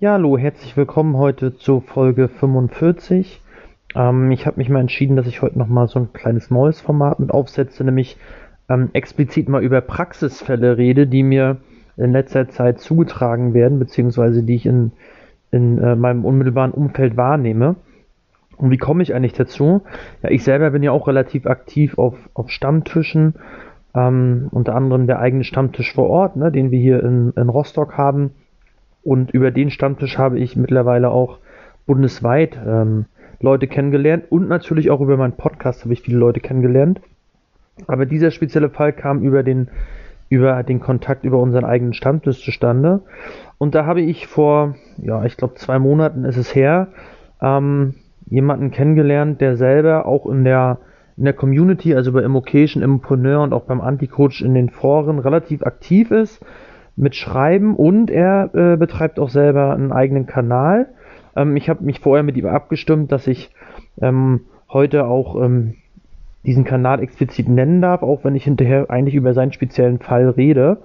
Ja, hallo, herzlich willkommen heute zu Folge 45. Ähm, ich habe mich mal entschieden, dass ich heute nochmal so ein kleines neues Format mit aufsetze, nämlich ähm, explizit mal über Praxisfälle rede, die mir in letzter Zeit zugetragen werden, beziehungsweise die ich in, in äh, meinem unmittelbaren Umfeld wahrnehme. Und wie komme ich eigentlich dazu? Ja, ich selber bin ja auch relativ aktiv auf, auf Stammtischen, ähm, unter anderem der eigene Stammtisch vor Ort, ne, den wir hier in, in Rostock haben und über den Stammtisch habe ich mittlerweile auch bundesweit ähm, Leute kennengelernt und natürlich auch über meinen Podcast habe ich viele Leute kennengelernt. Aber dieser spezielle Fall kam über den, über den Kontakt über unseren eigenen Stammtisch zustande. Und da habe ich vor, ja, ich glaube zwei Monaten ist es her, ähm, jemanden kennengelernt, der selber auch in der, in der Community, also bei Immocation, Immopreneur und auch beim Anti-Coach in den Foren relativ aktiv ist mit Schreiben und er äh, betreibt auch selber einen eigenen Kanal. Ähm, ich habe mich vorher mit ihm abgestimmt, dass ich ähm, heute auch ähm, diesen Kanal explizit nennen darf, auch wenn ich hinterher eigentlich über seinen speziellen Fall rede.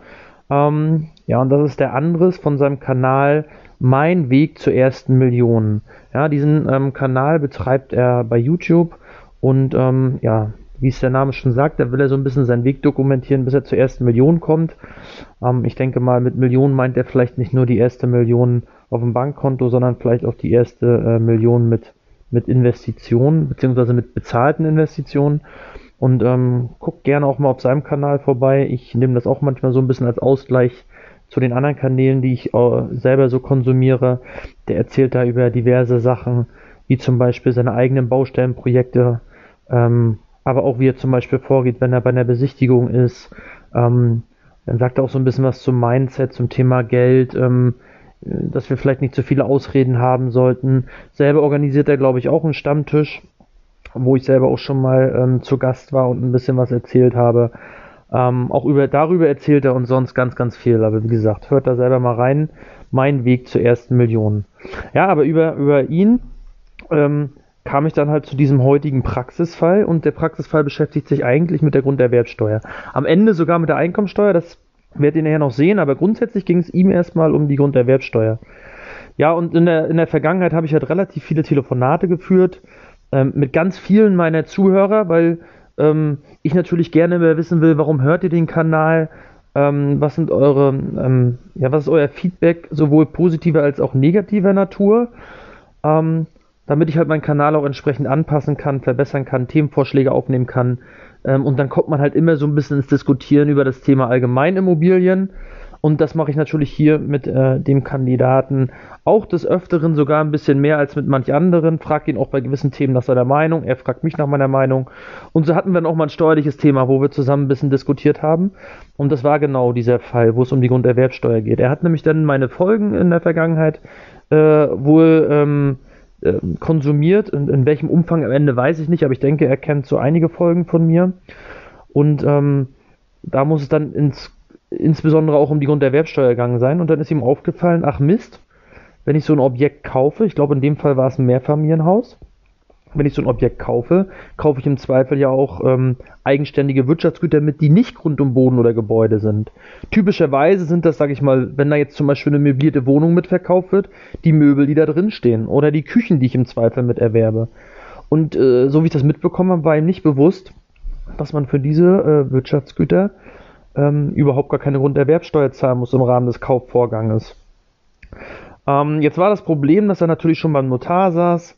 Ähm, ja, und das ist der Andres von seinem Kanal Mein Weg zur ersten Million. Ja, diesen ähm, Kanal betreibt er bei YouTube und ähm, ja, wie es der Name schon sagt, da will er so ein bisschen seinen Weg dokumentieren, bis er zur ersten Million kommt. Ähm, ich denke mal, mit Millionen meint er vielleicht nicht nur die erste Million auf dem Bankkonto, sondern vielleicht auch die erste äh, Million mit, mit Investitionen, beziehungsweise mit bezahlten Investitionen. Und ähm, guckt gerne auch mal auf seinem Kanal vorbei. Ich nehme das auch manchmal so ein bisschen als Ausgleich zu den anderen Kanälen, die ich äh, selber so konsumiere. Der erzählt da über diverse Sachen, wie zum Beispiel seine eigenen Baustellenprojekte, ähm, aber auch wie er zum Beispiel vorgeht, wenn er bei einer Besichtigung ist. Ähm, dann sagt er auch so ein bisschen was zum Mindset, zum Thema Geld, ähm, dass wir vielleicht nicht zu viele Ausreden haben sollten. Selber organisiert er, glaube ich, auch einen Stammtisch, wo ich selber auch schon mal ähm, zu Gast war und ein bisschen was erzählt habe. Ähm, auch über, darüber erzählt er und sonst ganz, ganz viel. Aber wie gesagt, hört da selber mal rein. Mein Weg zur ersten Million. Ja, aber über, über ihn ähm, kam ich dann halt zu diesem heutigen Praxisfall und der Praxisfall beschäftigt sich eigentlich mit der Grunderwerbsteuer. Am Ende sogar mit der Einkommensteuer, das werdet ihr nachher noch sehen, aber grundsätzlich ging es ihm erstmal um die Grunderwerbsteuer. Ja, und in der, in der Vergangenheit habe ich halt relativ viele Telefonate geführt ähm, mit ganz vielen meiner Zuhörer, weil ähm, ich natürlich gerne mehr wissen will, warum hört ihr den Kanal, ähm, was sind eure, ähm, ja, was ist euer Feedback, sowohl positiver als auch negativer Natur. Ähm, damit ich halt meinen Kanal auch entsprechend anpassen kann, verbessern kann, Themenvorschläge aufnehmen kann. Ähm, und dann kommt man halt immer so ein bisschen ins Diskutieren über das Thema Allgemeinimmobilien. Und das mache ich natürlich hier mit äh, dem Kandidaten auch des Öfteren sogar ein bisschen mehr als mit manch anderen. Frag ihn auch bei gewissen Themen nach seiner Meinung. Er fragt mich nach meiner Meinung. Und so hatten wir dann auch mal ein steuerliches Thema, wo wir zusammen ein bisschen diskutiert haben. Und das war genau dieser Fall, wo es um die Grunderwerbsteuer geht. Er hat nämlich dann meine Folgen in der Vergangenheit äh, wohl ähm, äh, konsumiert. In, in, welchem Umfang am Ende weiß ich nicht, aber ich denke, er kennt so einige Folgen von mir. Und ähm, da muss es dann ins, insbesondere auch um die Grunderwerbsteuer gegangen sein. Und dann ist ihm aufgefallen, ach Mist, wenn ich so ein Objekt kaufe, ich glaube in dem Fall war es ein Mehrfamilienhaus, wenn ich so ein Objekt kaufe, kaufe ich im Zweifel ja auch ähm, eigenständige Wirtschaftsgüter mit, die nicht Grund und Boden oder Gebäude sind. Typischerweise sind das, sage ich mal, wenn da jetzt zum Beispiel eine möblierte Wohnung mitverkauft wird, die Möbel, die da drin stehen oder die Küchen, die ich im Zweifel mit erwerbe. Und äh, so wie ich das mitbekommen habe, war ihm nicht bewusst, dass man für diese äh, Wirtschaftsgüter ähm, überhaupt gar keine Grunderwerbsteuer zahlen muss im Rahmen des Kaufvorganges. Ähm, jetzt war das Problem, dass er natürlich schon beim Notar saß,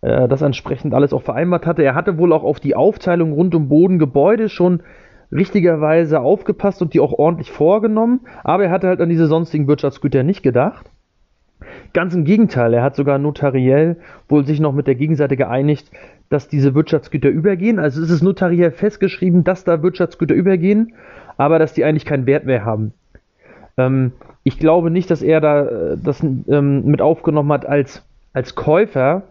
äh, das entsprechend alles auch vereinbart hatte. Er hatte wohl auch auf die Aufteilung rund um Bodengebäude schon richtigerweise aufgepasst und die auch ordentlich vorgenommen, aber er hatte halt an diese sonstigen Wirtschaftsgüter nicht gedacht. Ganz im Gegenteil, er hat sogar notariell wohl sich noch mit der Gegenseite geeinigt, dass diese Wirtschaftsgüter übergehen. Also es ist notariell festgeschrieben, dass da Wirtschaftsgüter übergehen, aber dass die eigentlich keinen Wert mehr haben. Ähm, ich glaube nicht, dass er da äh, das ähm, mit aufgenommen hat als, als Käufer,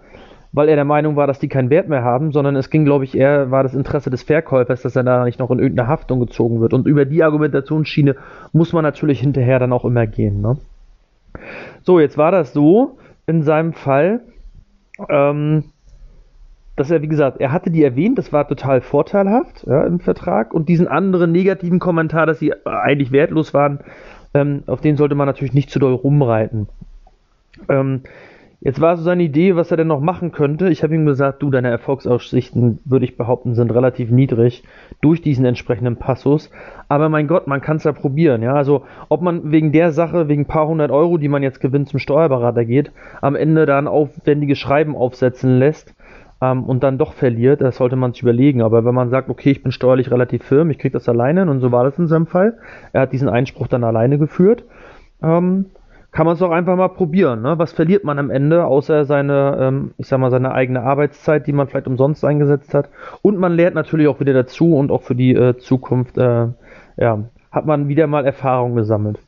weil er der Meinung war, dass die keinen Wert mehr haben, sondern es ging, glaube ich, eher war das Interesse des Verkäufers, dass er da nicht noch in irgendeine Haftung gezogen wird. Und über die Argumentationsschiene muss man natürlich hinterher dann auch immer gehen. Ne? So, jetzt war das so in seinem Fall, ähm, dass er, wie gesagt, er hatte die erwähnt, das war total vorteilhaft ja, im Vertrag und diesen anderen negativen Kommentar, dass sie eigentlich wertlos waren, ähm, auf den sollte man natürlich nicht zu doll rumreiten. Ähm, jetzt war so seine Idee, was er denn noch machen könnte. Ich habe ihm gesagt, du, deine Erfolgsaussichten, würde ich behaupten, sind relativ niedrig durch diesen entsprechenden Passus. Aber mein Gott, man kann es ja probieren. Ja, also ob man wegen der Sache, wegen ein paar hundert Euro, die man jetzt gewinnt, zum Steuerberater geht, am Ende dann aufwendige Schreiben aufsetzen lässt ähm, und dann doch verliert, das sollte man sich überlegen. Aber wenn man sagt, okay, ich bin steuerlich relativ firm, ich kriege das alleine, und so war das in seinem Fall, er hat diesen Einspruch dann alleine geführt, ähm, kann man es auch einfach mal probieren. Ne? Was verliert man am Ende, außer seine, ähm, ich sag mal, seine eigene Arbeitszeit, die man vielleicht umsonst eingesetzt hat. Und man lernt natürlich auch wieder dazu und auch für die äh, Zukunft, äh, ja, hat man wieder mal Erfahrung gesammelt.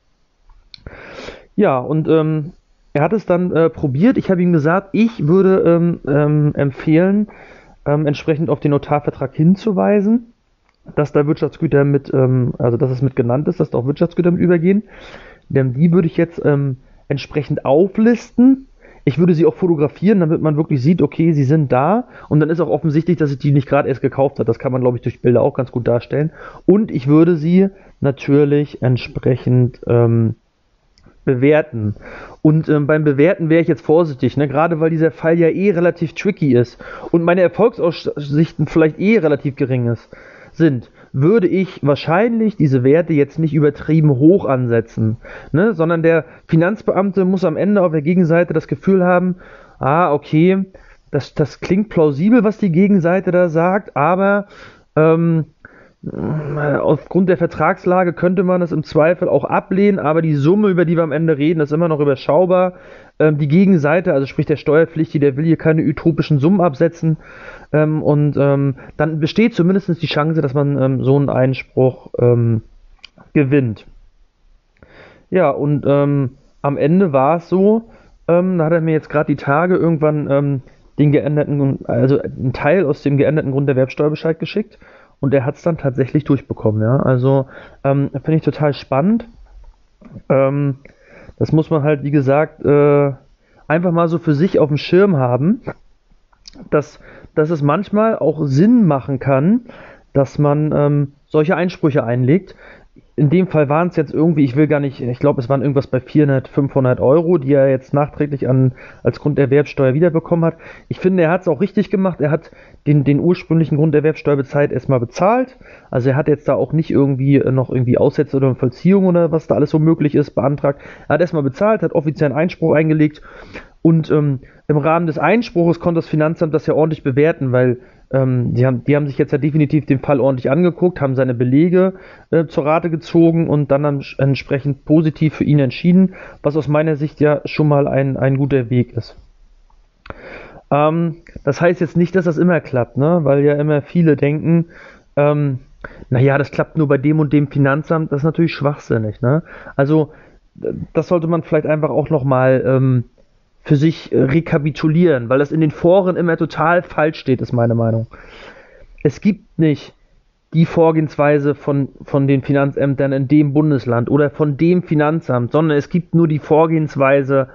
Ja, und ähm, er hat es dann äh, probiert. Ich habe ihm gesagt, ich würde ähm, ähm, empfehlen, ähm, entsprechend auf den Notarvertrag hinzuweisen, dass da Wirtschaftsgüter mit, ähm, also dass es mit genannt ist, dass da auch Wirtschaftsgüter mit übergehen. Denn die würde ich jetzt ähm, entsprechend auflisten. Ich würde sie auch fotografieren, damit man wirklich sieht, okay, sie sind da. Und dann ist auch offensichtlich, dass ich die nicht gerade erst gekauft habe. Das kann man, glaube ich, durch Bilder auch ganz gut darstellen. Und ich würde sie natürlich entsprechend ähm, bewerten. Und ähm, beim Bewerten wäre ich jetzt vorsichtig, ne? gerade weil dieser Fall ja eh relativ tricky ist und meine Erfolgsaussichten vielleicht eh relativ gering ist, sind, würde ich wahrscheinlich diese Werte jetzt nicht übertrieben hoch ansetzen, ne? sondern der Finanzbeamte muss am Ende auf der Gegenseite das Gefühl haben, ah, okay, das, das klingt plausibel, was die Gegenseite da sagt, aber ähm, Aufgrund der Vertragslage könnte man es im Zweifel auch ablehnen, aber die Summe, über die wir am Ende reden, ist immer noch überschaubar. Ähm, die Gegenseite, also sprich der Steuerpflichtige, der will hier keine utopischen Summen absetzen. Ähm, und ähm, dann besteht zumindest die Chance, dass man ähm, so einen Einspruch ähm, gewinnt. Ja, und ähm, am Ende war es so, da hat er mir jetzt gerade die Tage irgendwann den geänderten, also einen Teil aus dem geänderten Grunderwerbsteuerbescheid geschickt und er hat es dann tatsächlich durchbekommen. Ja? Also ähm, finde ich total spannend. Ähm, das muss man halt, wie gesagt, äh, einfach mal so für sich auf dem Schirm haben, dass, dass es manchmal auch Sinn machen kann, dass man ähm, solche Einsprüche einlegt in dem Fall waren es jetzt irgendwie, ich will gar nicht, ich glaube, es waren irgendwas bei 400, 500 Euro, die er jetzt nachträglich an, als Grunderwerbsteuer wiederbekommen hat. Ich finde, er hat es auch richtig gemacht. Er hat den, den ursprünglichen Grunderwerbsteuerbezeit erstmal bezahlt. Also er hat jetzt da auch nicht irgendwie äh, noch irgendwie Aussätze oder Vollziehung oder was da alles so möglich ist beantragt. Er hat erstmal bezahlt, hat offiziell einen Einspruch eingelegt und ähm, im Rahmen des Einspruches konnte das Finanzamt das ja ordentlich bewerten, weil ähm, die, haben, die haben sich jetzt ja definitiv den Fall ordentlich angeguckt, haben seine Belege äh, zur Rate gezogen und dann, entsprechend positiv für ihn entschieden, was aus meiner Sicht ja schon mal ein, ein guter Weg ist. Ähm, das heißt jetzt nicht, dass das immer klappt, ne? weil ja immer viele denken, ähm, naja, das klappt nur bei dem und dem Finanzamt, das ist natürlich schwachsinnig. Ne? Also das sollte man vielleicht einfach auch nochmal ähm, für sich äh, rekapitulieren, weil das in den Foren immer total falsch steht, ist meine Meinung. Es gibt nicht die Vorgehensweise von, von den Finanzämtern in dem Bundesland oder von dem Finanzamt, sondern es gibt nur die Vorgehensweise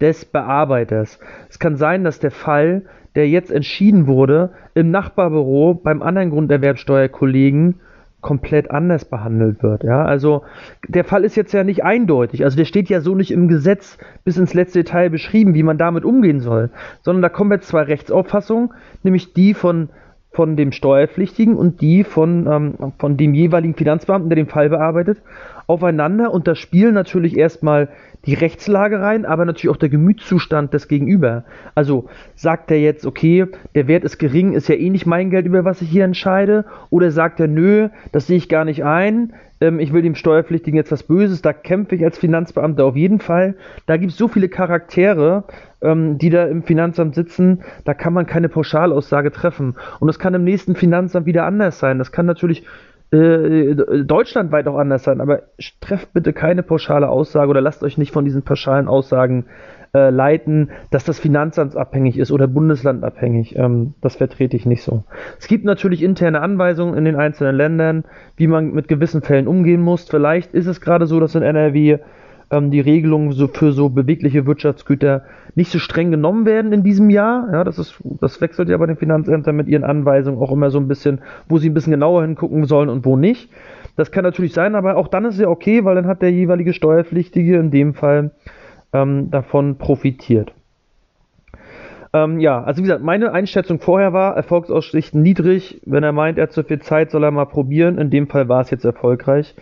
des Bearbeiters. Es kann sein, dass der Fall, der jetzt entschieden wurde, im Nachbarbüro beim anderen Grunderwerbsteuerkollegen komplett anders behandelt wird. Ja, also der Fall ist jetzt ja nicht eindeutig. Also der steht ja so nicht im Gesetz bis ins letzte Detail beschrieben, wie man damit umgehen soll, sondern da kommen jetzt zwei Rechtsauffassungen, nämlich die von von dem Steuerpflichtigen und die von, ähm, von dem jeweiligen Finanzbeamten, der den Fall bearbeitet, aufeinander und da spielen natürlich erstmal die Rechtslage rein, aber natürlich auch der Gemütszustand des Gegenüber. Also sagt er jetzt, okay, der Wert ist gering, ist ja eh nicht mein Geld, über was ich hier entscheide, oder sagt er, nö, das sehe ich gar nicht ein, ähm, ich will dem Steuerpflichtigen jetzt was Böses, da kämpfe ich als Finanzbeamter auf jeden Fall. Da gibt es so viele Charaktere, ähm, die da im Finanzamt sitzen, da kann man keine Pauschalaussage treffen. Und das kann im nächsten Finanzamt wieder anders sein. Das kann natürlich äh, deutschlandweit auch anders sein, aber trefft bitte keine pauschale Aussage oder lasst euch nicht von diesen pauschalen Aussagen äh, leiten, dass das finanzamtsabhängig ist oder bundeslandabhängig. Ähm, das vertrete ich nicht so. Es gibt natürlich interne Anweisungen in den einzelnen Ländern, wie man mit gewissen Fällen umgehen muss. Vielleicht ist es gerade so, dass in NRW ähm, die Regelungen so für so bewegliche Wirtschaftsgüter nicht so streng genommen werden in diesem Jahr. Ja, das ist, das wechselt ja bei den Finanzämtern mit ihren Anweisungen auch immer so ein bisschen, wo sie ein bisschen genauer hingucken sollen und wo nicht. Das kann natürlich sein, aber auch dann ist es ja okay, weil dann hat der jeweilige Steuerpflichtige in dem Fall ähm, davon profitiert. Ähm, ja, also wie gesagt, meine Einschätzung vorher war, Erfolgsaussichten niedrig. Wenn er meint, er hat zu viel Zeit, soll er mal probieren. In dem Fall war es jetzt erfolgreich.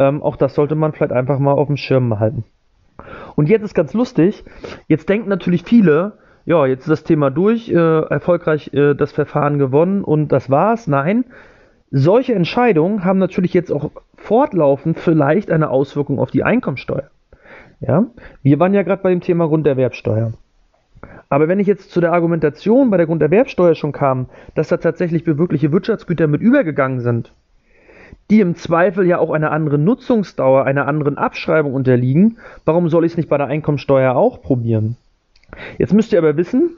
Ähm, auch das sollte man vielleicht einfach mal auf dem Schirm halten. Und jetzt ist ganz lustig, jetzt denken natürlich viele, ja, jetzt ist das Thema durch, äh, erfolgreich äh, das Verfahren gewonnen und das war's. Nein, solche Entscheidungen haben natürlich jetzt auch fortlaufend vielleicht eine Auswirkung auf die Einkommensteuer. Ja, wir waren ja gerade bei dem Thema Grunderwerbsteuer. Aber wenn ich jetzt zu der Argumentation bei der Grunderwerbsteuer schon kam, dass da tatsächlich bewirkliche Wirtschaftsgüter mit übergegangen sind, die im Zweifel ja auch einer anderen Nutzungsdauer, einer anderen Abschreibung unterliegen, warum soll ich es nicht bei der Einkommensteuer auch probieren? Jetzt müsst ihr aber wissen,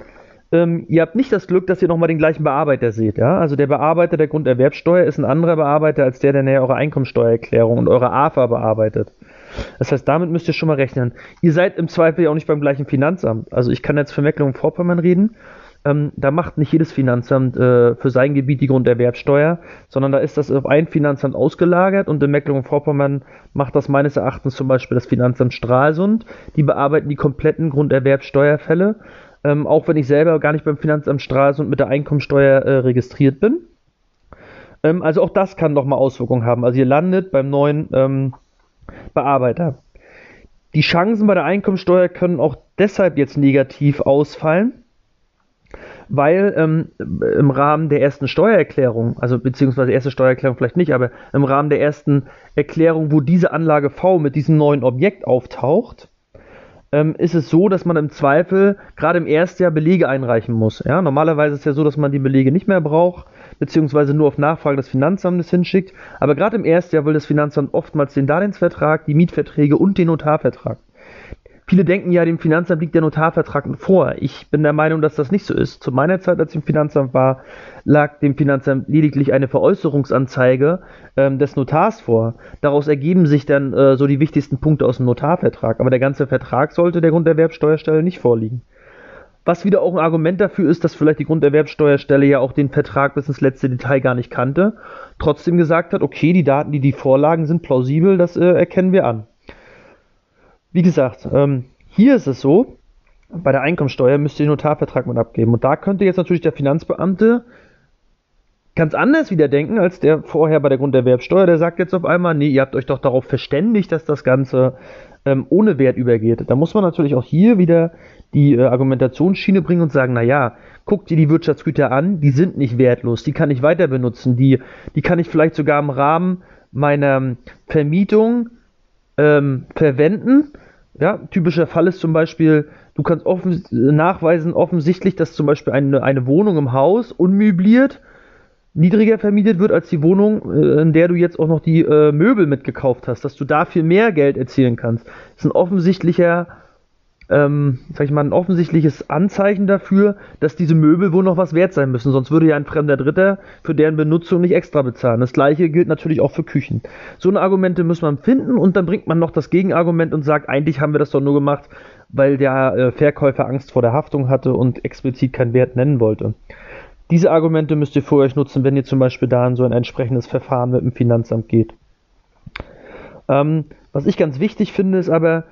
ähm, ihr habt nicht das Glück, dass ihr nochmal den gleichen Bearbeiter seht. Ja? Also der Bearbeiter der Grunderwerbsteuer ist ein anderer Bearbeiter als der, der näher eure Einkommensteuererklärung und eure AFA bearbeitet. Das heißt, damit müsst ihr schon mal rechnen. Ihr seid im Zweifel ja auch nicht beim gleichen Finanzamt. Also ich kann jetzt für Mecklenburg-Vorpommern reden. Ähm, da macht nicht jedes Finanzamt äh, für sein Gebiet die Grunderwerbsteuer, sondern da ist das auf ein Finanzamt ausgelagert und in Mecklenburg-Vorpommern macht das meines Erachtens zum Beispiel das Finanzamt Stralsund. Die bearbeiten die kompletten Grunderwerbsteuerfälle, ähm, auch wenn ich selber gar nicht beim Finanzamt Stralsund mit der Einkommensteuer äh, registriert bin. Ähm, also auch das kann nochmal Auswirkungen haben. Also ihr landet beim neuen ähm, Bearbeiter. Die Chancen bei der Einkommensteuer können auch deshalb jetzt negativ ausfallen, weil ähm, im Rahmen der ersten Steuererklärung, also beziehungsweise erste Steuererklärung vielleicht nicht, aber im Rahmen der ersten Erklärung, wo diese Anlage V mit diesem neuen Objekt auftaucht, ähm, ist es so, dass man im Zweifel gerade im ersten Jahr Belege einreichen muss. Ja? Normalerweise ist es ja so, dass man die Belege nicht mehr braucht, beziehungsweise nur auf Nachfrage des Finanzamtes hinschickt. Aber gerade im ersten Jahr will das Finanzamt oftmals den Darlehensvertrag, die Mietverträge und den Notarvertrag. Viele denken ja, dem Finanzamt liegt der Notarvertrag vor. Ich bin der Meinung, dass das nicht so ist. Zu meiner Zeit, als ich im Finanzamt war, lag dem Finanzamt lediglich eine Veräußerungsanzeige ähm, des Notars vor. Daraus ergeben sich dann äh, so die wichtigsten Punkte aus dem Notarvertrag. Aber der ganze Vertrag sollte der Grunderwerbsteuerstelle nicht vorliegen. Was wieder auch ein Argument dafür ist, dass vielleicht die Grunderwerbsteuerstelle ja auch den Vertrag bis ins letzte Detail gar nicht kannte, trotzdem gesagt hat, okay, die Daten, die die vorlagen, sind plausibel, das äh, erkennen wir an. Wie gesagt, ähm, hier ist es so, bei der Einkommensteuer müsst ihr den Notarvertrag mit abgeben. Und da könnte jetzt natürlich der Finanzbeamte ganz anders wieder denken als der vorher bei der Grunderwerbsteuer. Der sagt jetzt auf einmal, nee, ihr habt euch doch darauf verständigt, dass das Ganze ähm, ohne Wert übergeht. Da muss man natürlich auch hier wieder die äh, Argumentationsschiene bringen und sagen, naja, guck dir die Wirtschaftsgüter an, die sind nicht wertlos, die kann ich weiter benutzen, die, die kann ich vielleicht sogar im Rahmen meiner Vermietung ähm, verwenden. Ja, typischer Fall ist zum Beispiel, du kannst offen, nachweisen offensichtlich, dass zum Beispiel eine, eine Wohnung im Haus unmöbliert niedriger vermietet wird als die Wohnung, äh, in der du jetzt auch noch die äh, Möbel mitgekauft hast, dass du dafür mehr Geld erzielen kannst. Das ist ein offensichtlicher ähm, sag ich mal, ein offensichtliches Anzeichen dafür, dass diese Möbel wohl noch was wert sein müssen. Sonst würde ja ein fremder Dritter für deren Benutzung nicht extra bezahlen. Das gleiche gilt natürlich auch für Küchen. So eine Argumente muss man finden und dann bringt man noch das Gegenargument und sagt, eigentlich haben wir das doch nur gemacht, weil der äh, Verkäufer Angst vor der Haftung hatte und explizit keinen Wert nennen wollte. Diese Argumente müsst ihr für euch nutzen, wenn ihr zum Beispiel da in so ein entsprechendes Verfahren mit dem Finanzamt geht. Ähm, was ich ganz wichtig finde, ist aber,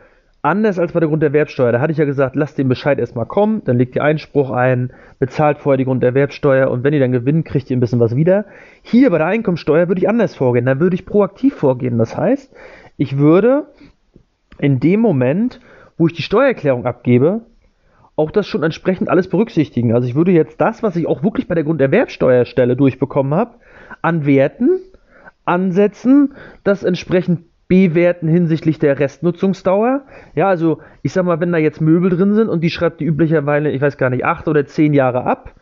Anders als bei der Grunderwerbsteuer, da hatte ich ja gesagt, lasst den Bescheid erstmal kommen, dann legt ihr Einspruch ein, bezahlt vorher die Grunderwerbsteuer und wenn ihr dann gewinnt, kriegt ihr ein bisschen was wieder. Hier bei der Einkommensteuer würde ich anders vorgehen, da würde ich proaktiv vorgehen. Das heißt, ich würde in dem Moment, wo ich die Steuererklärung abgebe, auch das schon entsprechend alles berücksichtigen. Also ich würde jetzt das, was ich auch wirklich bei der Grunderwerbsteuerstelle durchbekommen habe, an Werten ansetzen, das entsprechend bewerten hinsichtlich der Restnutzungsdauer. Ja, also ich sag mal, wenn da jetzt Möbel drin sind und die schreibt die üblicherweise, ich weiß gar nicht, acht oder zehn Jahre ab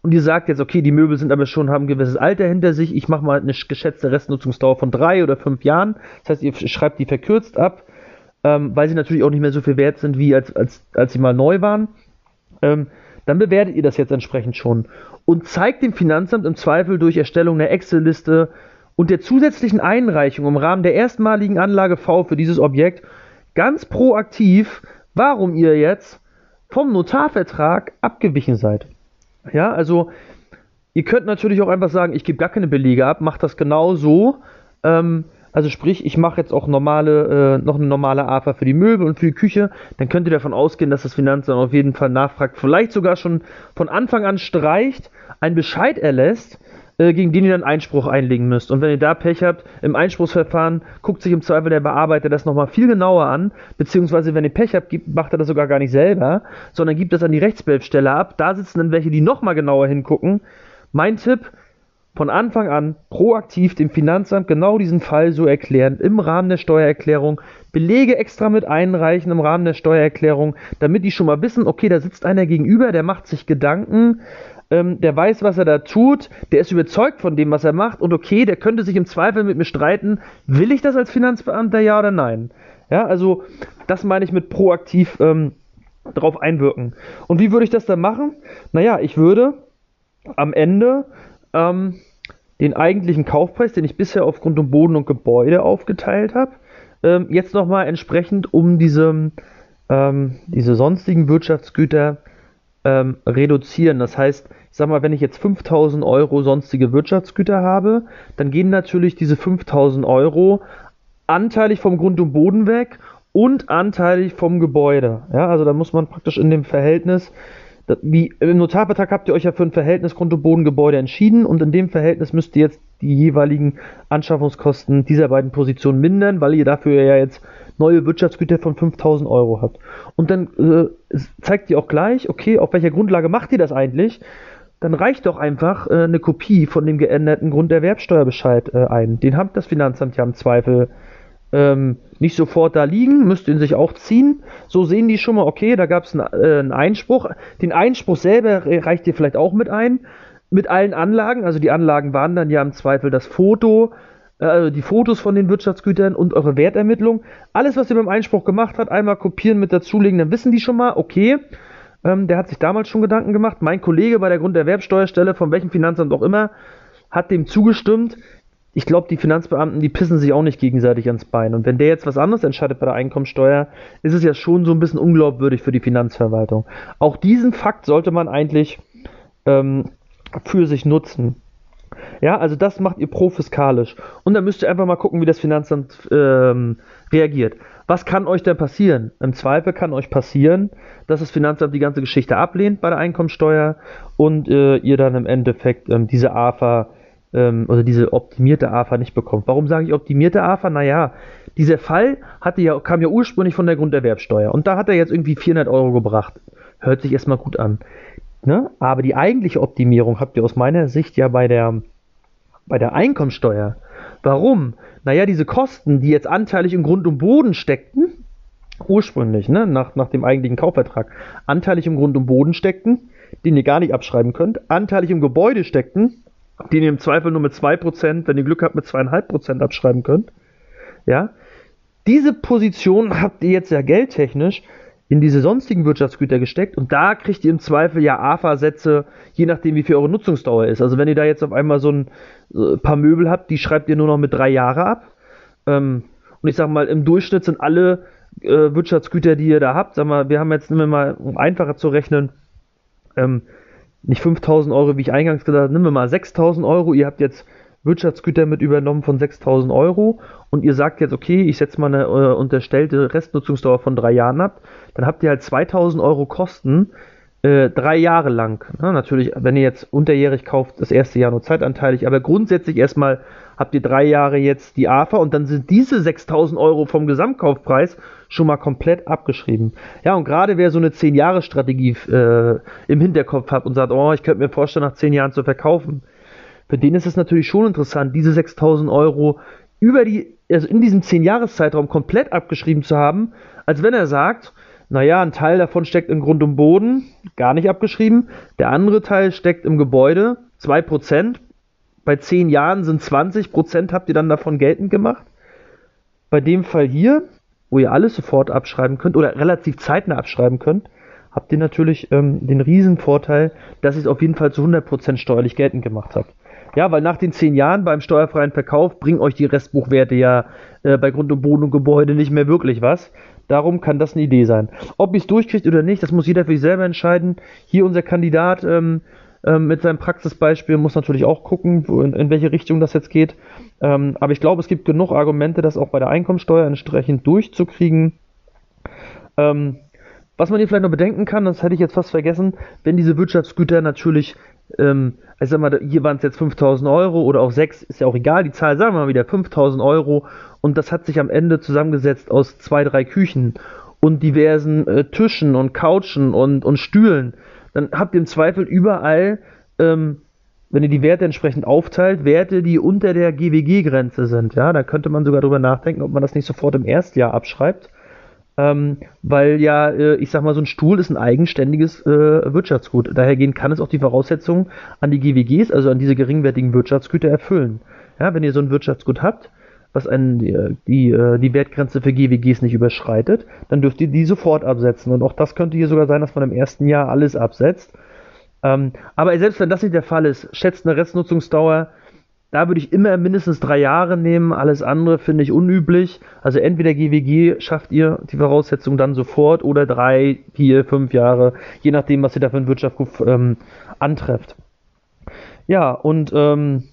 und die sagt jetzt, okay, die Möbel sind aber schon, haben ein gewisses Alter hinter sich, ich mache mal eine geschätzte Restnutzungsdauer von drei oder fünf Jahren. Das heißt, ihr schreibt die verkürzt ab, ähm, weil sie natürlich auch nicht mehr so viel wert sind, wie als, als, als sie mal neu waren. Ähm, dann bewertet ihr das jetzt entsprechend schon und zeigt dem Finanzamt im Zweifel durch Erstellung einer Excel-Liste, und der zusätzlichen Einreichung im Rahmen der erstmaligen Anlage V für dieses Objekt ganz proaktiv, warum ihr jetzt vom Notarvertrag abgewichen seid. Ja, also ihr könnt natürlich auch einfach sagen, ich gebe gar keine Belege ab, macht das genau so. Ähm, Also sprich, ich mache jetzt auch normale, äh, noch eine normale AFA für die Möbel und für die Küche, dann könnt ihr davon ausgehen, dass das Finanzamt auf jeden Fall nachfragt, vielleicht sogar schon von Anfang an streicht, einen Bescheid erlässt, äh, gegen den ihr dann Einspruch einlegen müsst. Und wenn ihr da Pech habt, im Einspruchsverfahren guckt sich im Zweifel der Bearbeiter das nochmal viel genauer an, beziehungsweise wenn ihr Pech habt, macht er das sogar gar nicht selber, sondern gibt das an die Rechtsbehelfsstelle ab. Da sitzen dann welche, die nochmal genauer hingucken. Mein Tipp, von Anfang an proaktiv dem Finanzamt genau diesen Fall so erklären, im Rahmen der Steuererklärung, Belege extra mit einreichen im Rahmen der Steuererklärung, damit die schon mal wissen, okay, da sitzt einer gegenüber, der macht sich Gedanken, ähm, der weiß, was er da tut, der ist überzeugt von dem, was er macht und okay, der könnte sich im Zweifel mit mir streiten, will ich das als Finanzbeamter, ja oder nein? Ja, also das meine ich mit proaktiv ähm, darauf einwirken. Und wie würde ich das dann machen? Naja, ich würde am Ende ähm, den eigentlichen Kaufpreis, den ich bisher auf Grund und Boden und Gebäude aufgeteilt habe, ähm, jetzt nochmal entsprechend um diese, ähm, diese sonstigen Wirtschaftsgüter ähm, reduzieren. Das heißt, ich sag mal, wenn ich jetzt 5000 Euro sonstige Wirtschaftsgüter habe, dann gehen natürlich diese 5000 Euro anteilig vom Grund und Boden weg und anteilig vom Gebäude. Ja, also da muss man praktisch in dem Verhältnis, wie im Notarvertrag habt ihr euch ja für ein Verhältnis Grund und Boden Gebäude entschieden und in dem Verhältnis müsst ihr jetzt die jeweiligen Anschaffungskosten dieser beiden Positionen mindern, weil ihr dafür ja jetzt neue Wirtschaftsgüter von 5000 Euro habt. Und dann äh, zeigt ihr auch gleich, okay, auf welcher Grundlage macht ihr das eigentlich? Dann reicht doch einfach äh, eine Kopie von dem geänderten Grunderwerbsteuerbescheid äh, ein. Den hat das Finanzamt ja im Zweifel ähm, nicht sofort da liegen, müsst ihn sich auch ziehen. So sehen die schon mal, okay, da gab es einen, äh, einen Einspruch. Den Einspruch selber reicht ihr vielleicht auch mit ein mit allen Anlagen, also die Anlagen waren dann ja im Zweifel das Foto, äh, die Fotos von den Wirtschaftsgütern und eure Wertermittlung. Alles, was ihr beim Einspruch gemacht habt, einmal kopieren mit dazulegen, dann wissen die schon mal, okay, ähm, der hat sich damals schon Gedanken gemacht. Mein Kollege bei der Grunderwerbsteuerstelle, von welchem Finanzamt auch immer, hat dem zugestimmt. Ich glaube, die Finanzbeamten, die pissen sich auch nicht gegenseitig ans Bein. Und wenn der jetzt was anderes entscheidet bei der Einkommensteuer, ist es ja schon so ein bisschen unglaubwürdig für die Finanzverwaltung. Auch diesen Fakt sollte man eigentlich ähm, für sich nutzen. Ja, also das macht ihr profiskalisch. Und dann müsst ihr einfach mal gucken, wie das Finanzamt ähm, reagiert. Was kann euch denn passieren? Im Zweifel kann euch passieren, dass das Finanzamt die ganze Geschichte ablehnt bei der Einkommensteuer und äh, ihr dann im Endeffekt ähm, diese AFA ähm, oder diese optimierte AFA nicht bekommt. Warum sage ich optimierte AFA? Naja, dieser Fall hatte ja, kam ja ursprünglich von der Grunderwerbsteuer und da hat er jetzt irgendwie 400 Euro gebracht. Hört sich erstmal gut an. Ne? Aber die eigentliche Optimierung habt ihr aus meiner Sicht ja bei der, bei der Einkommensteuer. Warum? Naja, diese Kosten, die jetzt anteilig im Grund und Boden steckten, ursprünglich, ne, nach, nach dem eigentlichen Kaufvertrag, anteilig im Grund und Boden steckten, den ihr gar nicht abschreiben könnt, anteilig im Gebäude steckten, den ihr im Zweifel nur mit 2%, wenn ihr Glück habt, mit 2,5% abschreiben könnt. Ja, diese Position habt ihr jetzt ja geldtechnisch in diese sonstigen Wirtschaftsgüter gesteckt und da kriegt ihr im Zweifel ja AFA-Sätze, je nachdem wie viel eure Nutzungsdauer ist. Also wenn ihr da jetzt auf einmal so ein paar Möbel habt, die schreibt ihr nur noch mit drei Jahre ab. Ähm, und ich sag mal, im Durchschnitt sind alle äh, Wirtschaftsgüter, die ihr da habt, sag mal, wir haben jetzt, nehmen wir mal, um einfacher zu rechnen, ähm, nicht 5000 Euro, wie ich eingangs gesagt habe, nehmen wir mal 6000 Euro, ihr habt jetzt Wirtschaftsgüter mit übernommen von 6000 Euro und ihr sagt jetzt, okay, ich setze mal eine äh, unterstellte Restnutzungsdauer von drei Jahren ab, dann habt ihr halt 2000 Euro Kosten äh, drei Jahre lang. Na, natürlich, wenn ihr jetzt unterjährig kauft, das erste Jahr nur zeitanteilig, aber grundsätzlich erstmal habt ihr drei Jahre jetzt die AFA und dann sind diese 6000 Euro vom Gesamtkaufpreis schon mal komplett abgeschrieben. Ja, und gerade wer so eine 10-Jahre-Strategie äh, im Hinterkopf hat und sagt, oh, ich könnte mir vorstellen, nach 10 Jahren zu verkaufen, für den ist es natürlich schon interessant, diese 6000 Euro über die, also in diesem 10-Jahres-Zeitraum komplett abgeschrieben zu haben, als wenn er sagt, naja, ein Teil davon steckt im Grund und Boden, gar nicht abgeschrieben, der andere Teil steckt im Gebäude, 2%, bei 10 Jahren sind 20%, habt ihr dann davon geltend gemacht. Bei dem Fall hier, wo ihr alles sofort abschreiben könnt oder relativ zeitnah abschreiben könnt, habt ihr natürlich ähm, den riesen Vorteil, dass ihr es auf jeden Fall zu 100% steuerlich geltend gemacht habt. Ja, weil nach den zehn Jahren beim steuerfreien Verkauf bringen euch die Restbuchwerte ja äh, bei Grund und Boden und Gebäude nicht mehr wirklich was. Darum kann das eine Idee sein. Ob ihr es durchkriegt oder nicht, das muss jeder für sich selber entscheiden. Hier unser Kandidat ähm, ähm, mit seinem Praxisbeispiel, muss natürlich auch gucken, in, in, welche Richtung das jetzt geht. Ähm, aber ich glaube, es gibt genug Argumente, das auch bei der Einkommensteuer entsprechend durchzukriegen. Ähm, was man hier vielleicht noch bedenken kann, das hätte ich jetzt fast vergessen, wenn diese Wirtschaftsgüter natürlich, ähm, ich sag mal, hier waren es jetzt 5000 Euro oder auch 6, ist ja auch egal, die Zahl sagen wir mal wieder 5000 Euro und das hat sich am Ende zusammengesetzt aus zwei, drei Küchen und diversen äh, Tischen und Couchen und, und Stühlen, dann habt ihr im Zweifel überall, ähm, wenn ihr die Werte entsprechend aufteilt, Werte, die unter der GWG-Grenze sind. Ja, da könnte man sogar drüber nachdenken, ob man das nicht sofort im Erstjahr abschreibt. Ähm, weil ja, äh, ich sag mal, so ein Stuhl ist ein eigenständiges äh, Wirtschaftsgut. Dahergehend kann es auch die Voraussetzungen an die GWGs, also an diese geringwertigen Wirtschaftsgüter, erfüllen. Ja, wenn ihr so ein Wirtschaftsgut habt, was einen, die, die, äh, die Wertgrenze für GWGs nicht überschreitet, dann dürft ihr die sofort absetzen. Und auch das könnte hier sogar sein, dass man im ersten Jahr alles absetzt. Ähm, aber selbst wenn das nicht der Fall ist, schätzt eine Restnutzungsdauer, da würde ich immer mindestens drei Jahre nehmen. Alles andere finde ich unüblich. Also entweder GWG schafft ihr die Voraussetzung dann sofort oder drei, vier, fünf Jahre, je nachdem, was ihr da für ein Wirtschaftsgut ähm, antrefft. Ja, und ähm,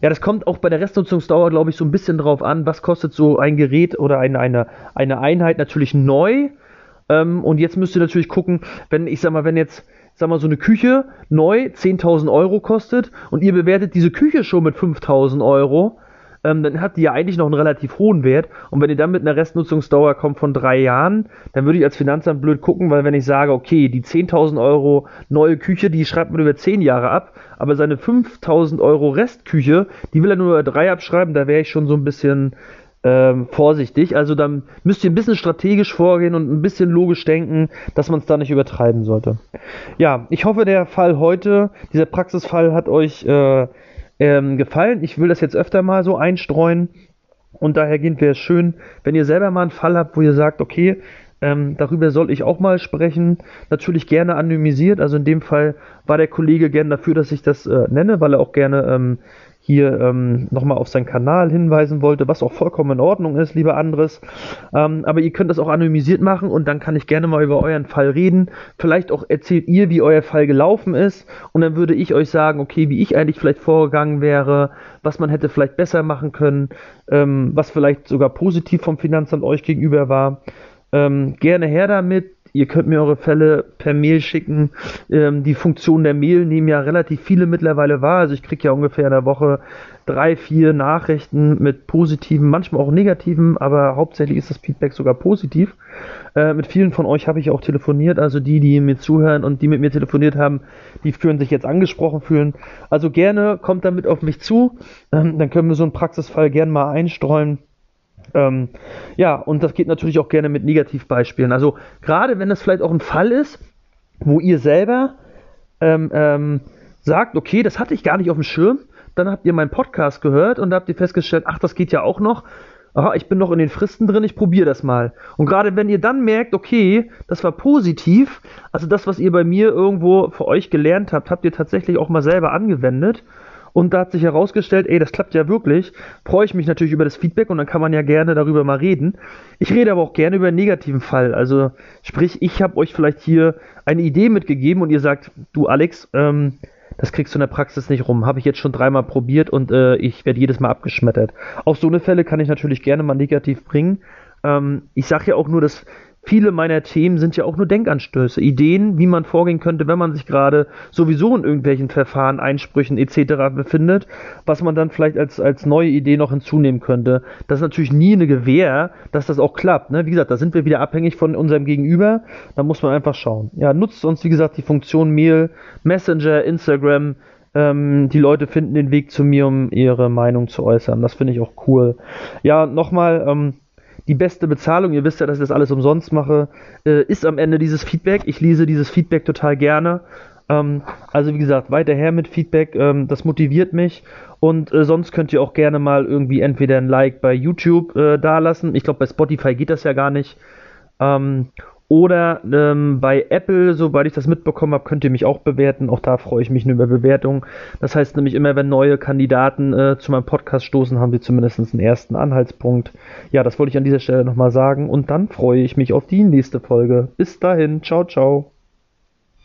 ja, das kommt auch bei der Restnutzungsdauer, glaube ich, so ein bisschen drauf an, was kostet so ein Gerät oder eine, eine, eine Einheit natürlich neu. Ähm, und jetzt müsst ihr natürlich gucken, wenn, ich sag mal, wenn jetzt, sag mal, so eine Küche neu 10.000 Euro kostet und ihr bewertet diese Küche schon mit 5.000 Euro, ähm, dann hat die ja eigentlich noch einen relativ hohen Wert. Und wenn ihr dann mit einer Restnutzungsdauer kommt von drei Jahren, dann würde ich als Finanzamt blöd gucken, weil wenn ich sage, okay, die 10.000 Euro neue Küche, die schreibt man über zehn Jahre ab, aber seine 5.000 Euro Restküche, die will er nur über drei abschreiben, da wäre ich schon so ein bisschen ähm, vorsichtig. Also dann müsst ihr ein bisschen strategisch vorgehen und ein bisschen logisch denken, dass man es da nicht übertreiben sollte. Ja, ich hoffe, der Fall heute, dieser Praxisfall hat euch äh, ähm, gefallen. Ich will das jetzt öfter mal so einstreuen. Und dahergehend wäre es schön, wenn ihr selber mal einen Fall habt, wo ihr sagt, okay, ähm, darüber soll ich auch mal sprechen. Natürlich gerne anonymisiert. Also in dem Fall war der Kollege gerne dafür, dass ich das äh, nenne, weil er auch gerne ähm, hier ähm, nochmal auf seinen Kanal hinweisen wollte, was auch vollkommen in Ordnung ist, lieber Andres. Ähm, aber ihr könnt das auch anonymisiert machen und dann kann ich gerne mal über euren Fall reden. Vielleicht auch erzählt ihr, wie euer Fall gelaufen ist und dann würde ich euch sagen, okay, wie ich eigentlich vielleicht vorgegangen wäre, was man hätte vielleicht besser machen können, ähm, was vielleicht sogar positiv vom Finanzamt euch gegenüber war. Ähm, gerne her damit Ihr könnt mir eure Fälle per Mail schicken. Ähm, die Funktion der Mail nehmen ja relativ viele mittlerweile wahr. Also ich kriege ja ungefähr in der Woche drei, vier Nachrichten mit positiven, manchmal auch negativen, aber hauptsächlich ist das Feedback sogar positiv. Äh, mit vielen von euch habe ich auch telefoniert, also die, die mir zuhören und die mit mir telefoniert haben, die fühlen sich jetzt angesprochen fühlen. Also gerne kommt damit auf mich zu, ähm, dann können wir so einen Praxisfall gerne mal einstreuen. Ähm, ja, und das geht natürlich auch gerne mit Negativbeispielen. Also gerade wenn das vielleicht auch ein Fall ist, wo ihr selber ähm, ähm, sagt, okay, das hatte ich gar nicht auf dem Schirm, dann habt ihr meinen Podcast gehört und da habt ihr festgestellt, ach, das geht ja auch noch. Aha, ich bin noch in den Fristen drin, ich probiere das mal. Und gerade wenn ihr dann merkt, okay, das war positiv, also das, was ihr bei mir irgendwo für euch gelernt habt, habt ihr tatsächlich auch mal selber angewendet und da hat sich herausgestellt, ey, das klappt ja wirklich. Freue ich mich natürlich über das Feedback und dann kann man ja gerne darüber mal reden. Ich rede aber auch gerne über einen negativen Fall. Also sprich, ich habe euch vielleicht hier eine Idee mitgegeben und ihr sagt, du Alex, ähm, das kriegst du in der Praxis nicht rum. Habe ich jetzt schon dreimal probiert und äh, ich werde jedes Mal abgeschmettert. Auch so eine Fälle kann ich natürlich gerne mal negativ bringen. Ähm, ich sage ja auch nur, dass viele meiner Themen sind ja auch nur Denkanstöße, Ideen, wie man vorgehen könnte, wenn man sich gerade sowieso in irgendwelchen Verfahren, Einsprüchen etc. befindet, was man dann vielleicht als, als neue Idee noch hinzunehmen könnte. Das ist natürlich nie eine Gewähr, dass das auch klappt. Ne? Wie gesagt, da sind wir wieder abhängig von unserem Gegenüber. Da muss man einfach schauen. Ja, nutzt uns, wie gesagt, die Funktion Mail, Messenger, Instagram. Ähm, die Leute finden den Weg zu mir, um ihre Meinung zu äußern. Das finde ich auch cool. Ja, nochmal, ähm, die beste Bezahlung, ihr wisst ja, dass ich das alles umsonst mache, äh, ist am Ende dieses Feedback. Ich lese dieses Feedback total gerne. Ähm, also wie gesagt, weiter her mit Feedback, ähm, das motiviert mich. Und äh, sonst könnt ihr auch gerne mal irgendwie entweder ein Like bei YouTube äh, dalassen. Ich glaube, bei Spotify geht das ja gar nicht. Ähm, oder ähm, bei Apple, sobald ich das mitbekommen habe, könnt ihr mich auch bewerten. Auch da freue ich mich nur über Bewertungen. Das heißt nämlich immer, wenn neue Kandidaten äh, zu meinem Podcast stoßen, haben wir zumindest einen ersten Anhaltspunkt. Ja, das wollte ich an dieser Stelle nochmal sagen. Und dann freue ich mich auf die nächste Folge. Bis dahin. Ciao, ciao.